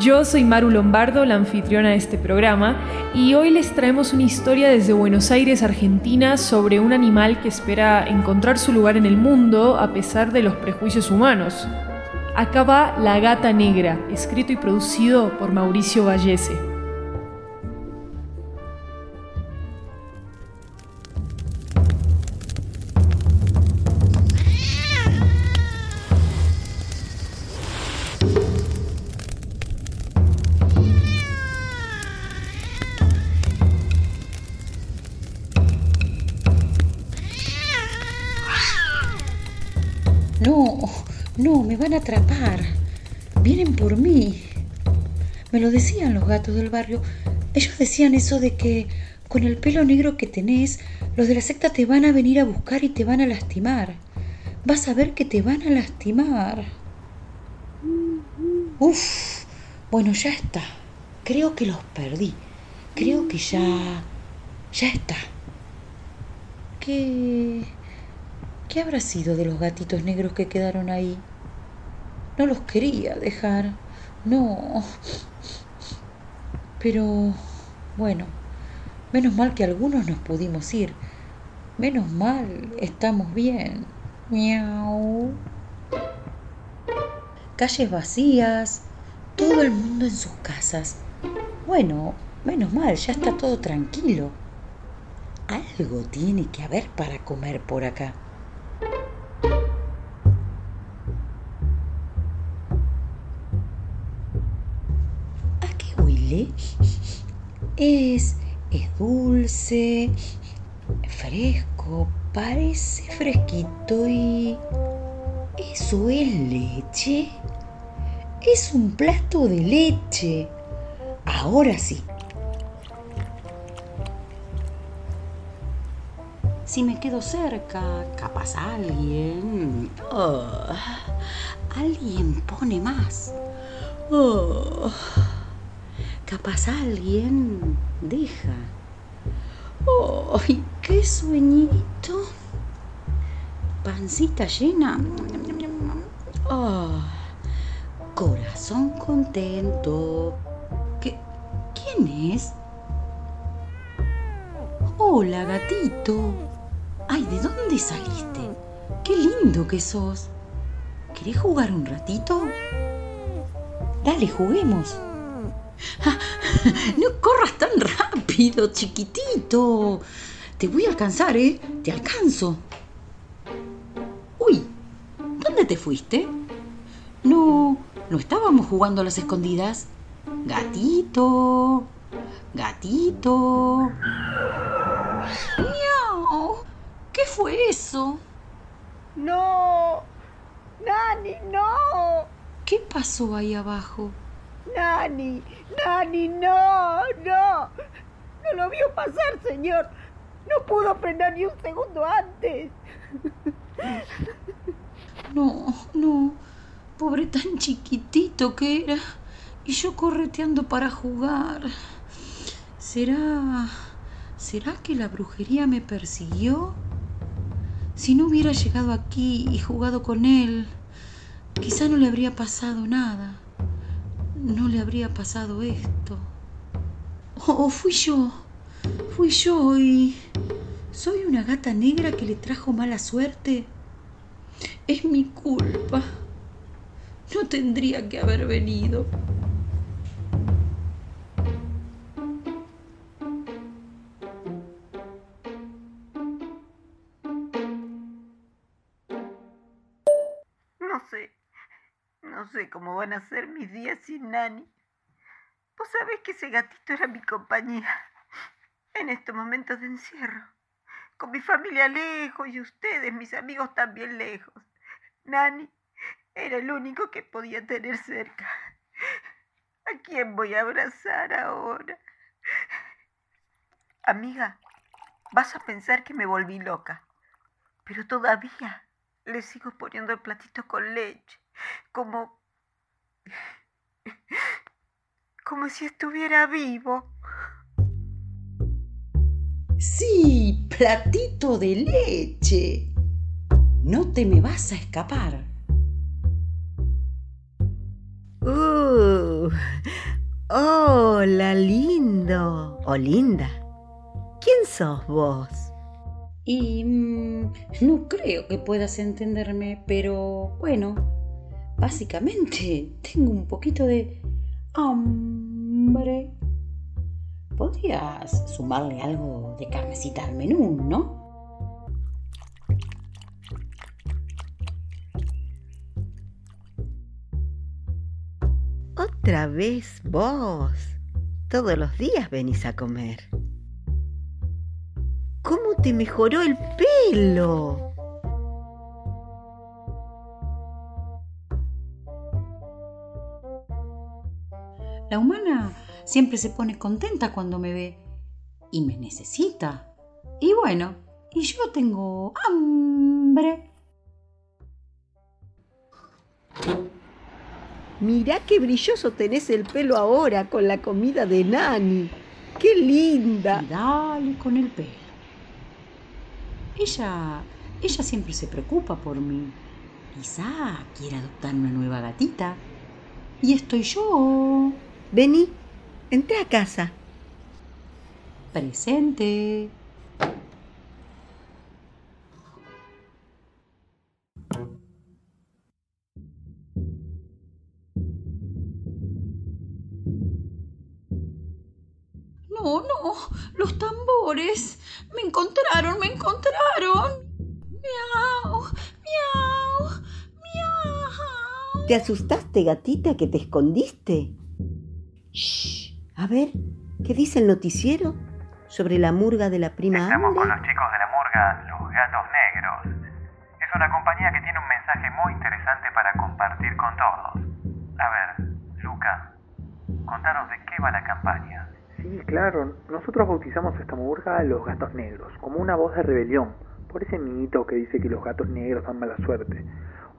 Yo soy Maru Lombardo, la anfitriona de este programa, y hoy les traemos una historia desde Buenos Aires, Argentina, sobre un animal que espera encontrar su lugar en el mundo a pesar de los prejuicios humanos. Acá va La Gata Negra, escrito y producido por Mauricio Vallese. Me van a atrapar. Vienen por mí. Me lo decían los gatos del barrio. Ellos decían eso de que con el pelo negro que tenés, los de la secta te van a venir a buscar y te van a lastimar. Vas a ver que te van a lastimar. Uf, bueno, ya está. Creo que los perdí. Creo que ya... ya está. ¿Qué... ¿Qué habrá sido de los gatitos negros que quedaron ahí? No los quería dejar. No. Pero, bueno, menos mal que algunos nos pudimos ir. Menos mal, estamos bien. Miau. Calles vacías, todo el mundo en sus casas. Bueno, menos mal, ya está todo tranquilo. Algo tiene que haber para comer por acá. Es, es dulce, fresco, parece fresquito y... ¿Eso es leche? Es un plato de leche. Ahora sí. Si me quedo cerca, capaz alguien... Oh, alguien pone más. Oh capaz alguien deja. ¡Ay, qué sueñito! Pancita llena. Oh, corazón contento. ¿Qué, ¿Quién es? Hola, gatito. Ay, ¿de dónde saliste? Qué lindo que sos. ¿Querés jugar un ratito? Dale, juguemos. no corras tan rápido, chiquitito. Te voy a alcanzar, ¿eh? Te alcanzo. Uy, ¿dónde te fuiste? No, no estábamos jugando a las escondidas. Gatito, gatito. ¡Miau! ¿Qué fue eso? No, Nani, no. ¿Qué pasó ahí abajo? Nani, Nani, no, no. No lo vio pasar, señor. No pudo frenar ni un segundo antes. No, no. Pobre tan chiquitito que era. Y yo correteando para jugar. ¿Será... ¿Será que la brujería me persiguió? Si no hubiera llegado aquí y jugado con él, quizá no le habría pasado nada no le habría pasado esto. O fui yo, fui yo y soy una gata negra que le trajo mala suerte. Es mi culpa. No tendría que haber venido. Van a ser mis días sin Nani. Vos sabés que ese gatito era mi compañía en estos momentos de encierro. Con mi familia lejos y ustedes, mis amigos también lejos. Nani era el único que podía tener cerca. ¿A quién voy a abrazar ahora? Amiga, vas a pensar que me volví loca, pero todavía le sigo poniendo el platito con leche, como... como si estuviera vivo. Sí, platito de leche. No te me vas a escapar. Uh, hola, lindo o linda. ¿Quién sos vos? Y mm, no creo que puedas entenderme, pero bueno, básicamente tengo un poquito de hambre. Podrías sumarle algo de carnecita al menú, ¿no? Otra vez vos. Todos los días venís a comer. ¿Cómo te mejoró el pelo? La humana siempre se pone contenta cuando me ve y me necesita. Y bueno, y yo tengo hambre. Mirá qué brilloso tenés el pelo ahora con la comida de Nani. ¡Qué linda! Y dale con el pelo. Ella, ella siempre se preocupa por mí. Quizá quiera adoptar una nueva gatita. Y estoy yo. Vení, entré a casa. Presente. No, no, los tambores. Me encontraron, me encontraron. Miau, miau, miau. ¿Te asustaste, gatita, que te escondiste? Shh. A ver, ¿qué dice el noticiero sobre la murga de la prima Estamos Hambre? con los chicos de la murga Los Gatos Negros. Es una compañía que tiene un mensaje muy interesante para compartir con todos. A ver, Luca, contanos de qué va la campaña. Sí, claro. Nosotros bautizamos esta murga Los Gatos Negros, como una voz de rebelión, por ese mito que dice que los gatos negros dan mala suerte.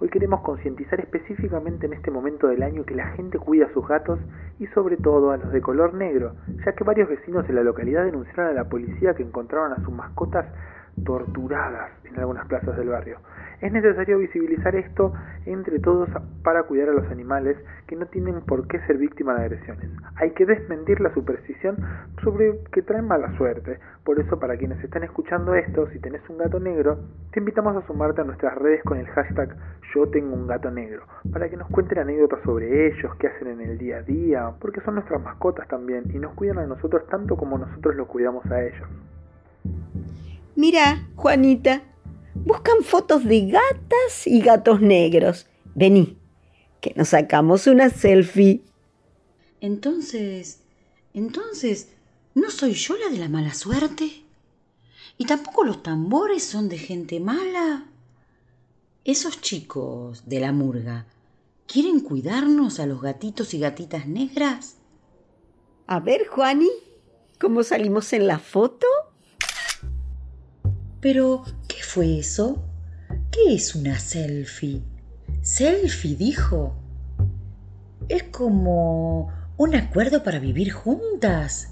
Hoy queremos concientizar específicamente en este momento del año que la gente cuida a sus gatos y sobre todo a los de color negro, ya que varios vecinos de la localidad denunciaron a la policía que encontraron a sus mascotas torturadas en algunas plazas del barrio. Es necesario visibilizar esto entre todos para cuidar a los animales que no tienen por qué ser víctimas de agresiones. Hay que desmentir la superstición sobre que traen mala suerte. Por eso, para quienes están escuchando esto, si tenés un gato negro, te invitamos a sumarte a nuestras redes con el hashtag Yo tengo un gato negro, para que nos cuenten anécdotas sobre ellos, qué hacen en el día a día, porque son nuestras mascotas también y nos cuidan a nosotros tanto como nosotros los cuidamos a ellos. Mira, Juanita, buscan fotos de gatas y gatos negros. Vení, que nos sacamos una selfie. Entonces, entonces, ¿no soy yo la de la mala suerte? ¿Y tampoco los tambores son de gente mala? Esos chicos de la murga, ¿quieren cuidarnos a los gatitos y gatitas negras? A ver, Juani, ¿cómo salimos en la foto? Pero, ¿qué fue eso? ¿Qué es una selfie? Selfie, dijo. Es como un acuerdo para vivir juntas.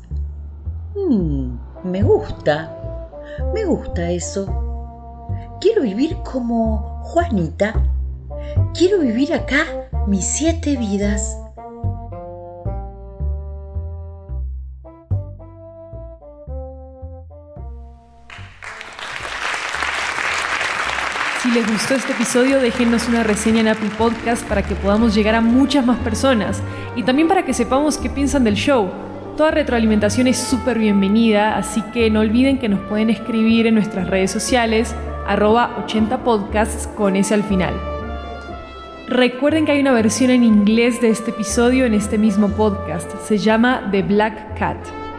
Mm, me gusta. Me gusta eso. Quiero vivir como Juanita. Quiero vivir acá mis siete vidas. Si les gustó este episodio, déjenos una reseña en Apple Podcast para que podamos llegar a muchas más personas y también para que sepamos qué piensan del show. Toda retroalimentación es súper bienvenida, así que no olviden que nos pueden escribir en nuestras redes sociales, arroba 80podcasts con ese al final. Recuerden que hay una versión en inglés de este episodio en este mismo podcast. Se llama The Black Cat.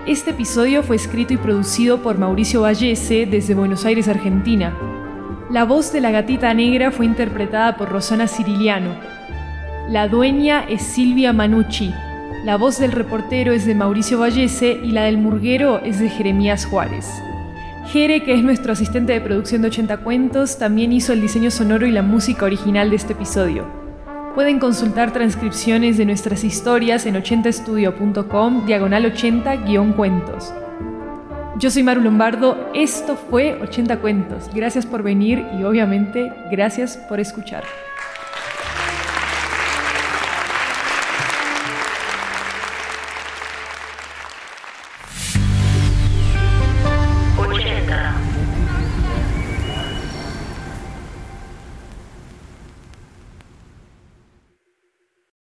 Este episodio fue escrito y producido por Mauricio Vallese desde Buenos Aires, Argentina. La voz de la gatita negra fue interpretada por Rosana Ciriliano. La dueña es Silvia Manucci. La voz del reportero es de Mauricio Vallese y la del murguero es de Jeremías Juárez. Jere, que es nuestro asistente de producción de 80 cuentos, también hizo el diseño sonoro y la música original de este episodio. Pueden consultar transcripciones de nuestras historias en 80estudio.com diagonal 80-cuentos. Yo soy Maru Lombardo, esto fue 80 Cuentos. Gracias por venir y obviamente gracias por escuchar.